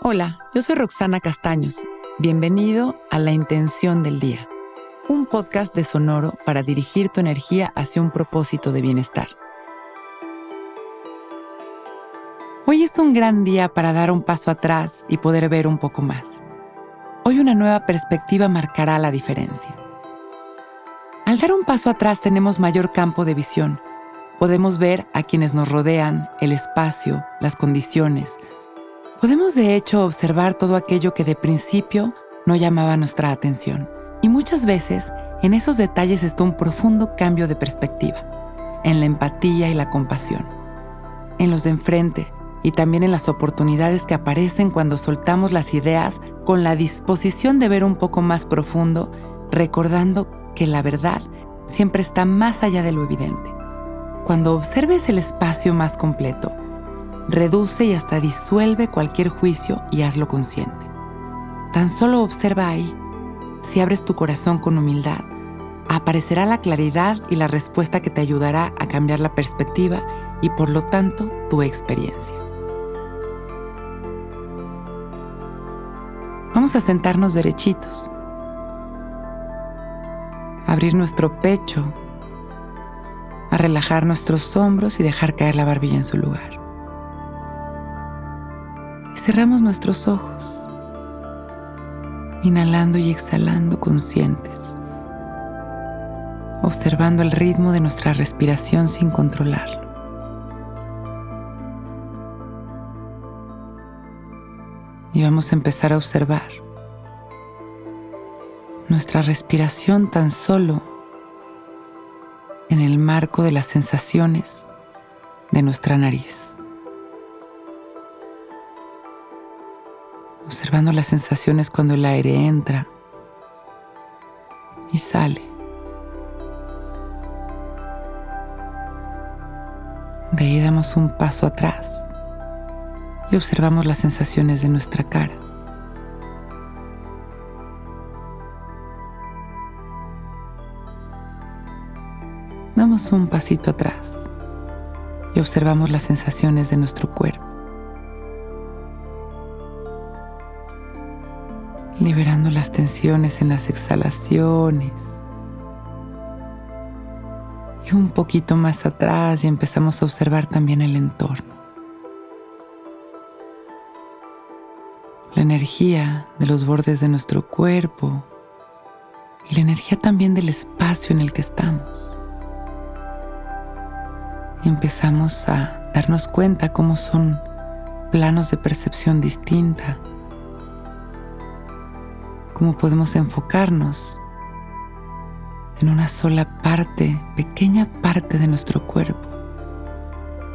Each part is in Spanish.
Hola, yo soy Roxana Castaños. Bienvenido a La Intención del Día, un podcast de Sonoro para dirigir tu energía hacia un propósito de bienestar. Hoy es un gran día para dar un paso atrás y poder ver un poco más. Hoy una nueva perspectiva marcará la diferencia. Al dar un paso atrás tenemos mayor campo de visión. Podemos ver a quienes nos rodean, el espacio, las condiciones, Podemos de hecho observar todo aquello que de principio no llamaba nuestra atención. Y muchas veces en esos detalles está un profundo cambio de perspectiva, en la empatía y la compasión, en los de enfrente y también en las oportunidades que aparecen cuando soltamos las ideas con la disposición de ver un poco más profundo, recordando que la verdad siempre está más allá de lo evidente. Cuando observes el espacio más completo, reduce y hasta disuelve cualquier juicio y hazlo consciente. Tan solo observa ahí. Si abres tu corazón con humildad, aparecerá la claridad y la respuesta que te ayudará a cambiar la perspectiva y por lo tanto tu experiencia. Vamos a sentarnos derechitos, abrir nuestro pecho, a relajar nuestros hombros y dejar caer la barbilla en su lugar cerramos nuestros ojos, inhalando y exhalando conscientes, observando el ritmo de nuestra respiración sin controlarlo. Y vamos a empezar a observar nuestra respiración tan solo en el marco de las sensaciones de nuestra nariz. Observando las sensaciones cuando el aire entra y sale. De ahí damos un paso atrás y observamos las sensaciones de nuestra cara. Damos un pasito atrás y observamos las sensaciones de nuestro cuerpo. Liberando las tensiones en las exhalaciones. Y un poquito más atrás y empezamos a observar también el entorno. La energía de los bordes de nuestro cuerpo y la energía también del espacio en el que estamos. Empezamos a darnos cuenta cómo son planos de percepción distinta cómo podemos enfocarnos en una sola parte, pequeña parte de nuestro cuerpo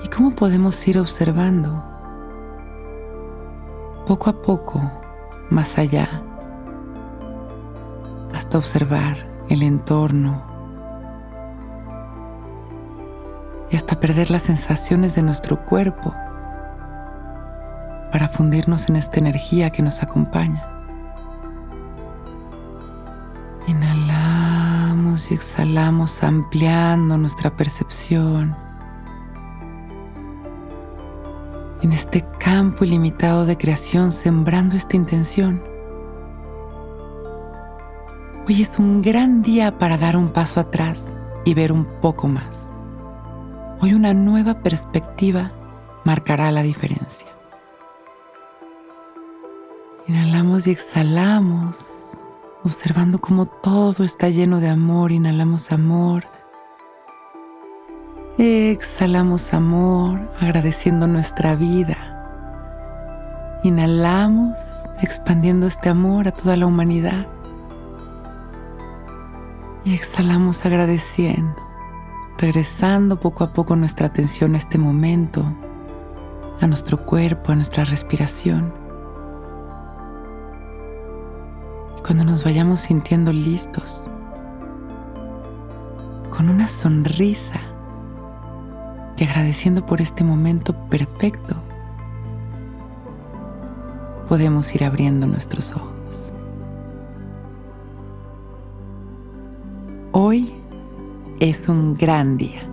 y cómo podemos ir observando poco a poco más allá hasta observar el entorno y hasta perder las sensaciones de nuestro cuerpo para fundirnos en esta energía que nos acompaña. Inhalamos y exhalamos ampliando nuestra percepción. En este campo ilimitado de creación sembrando esta intención. Hoy es un gran día para dar un paso atrás y ver un poco más. Hoy una nueva perspectiva marcará la diferencia. Inhalamos y exhalamos observando cómo todo está lleno de amor. Inhalamos amor. Exhalamos amor, agradeciendo nuestra vida. Inhalamos, expandiendo este amor a toda la humanidad. Y exhalamos agradeciendo, regresando poco a poco nuestra atención a este momento, a nuestro cuerpo, a nuestra respiración. Cuando nos vayamos sintiendo listos, con una sonrisa y agradeciendo por este momento perfecto, podemos ir abriendo nuestros ojos. Hoy es un gran día.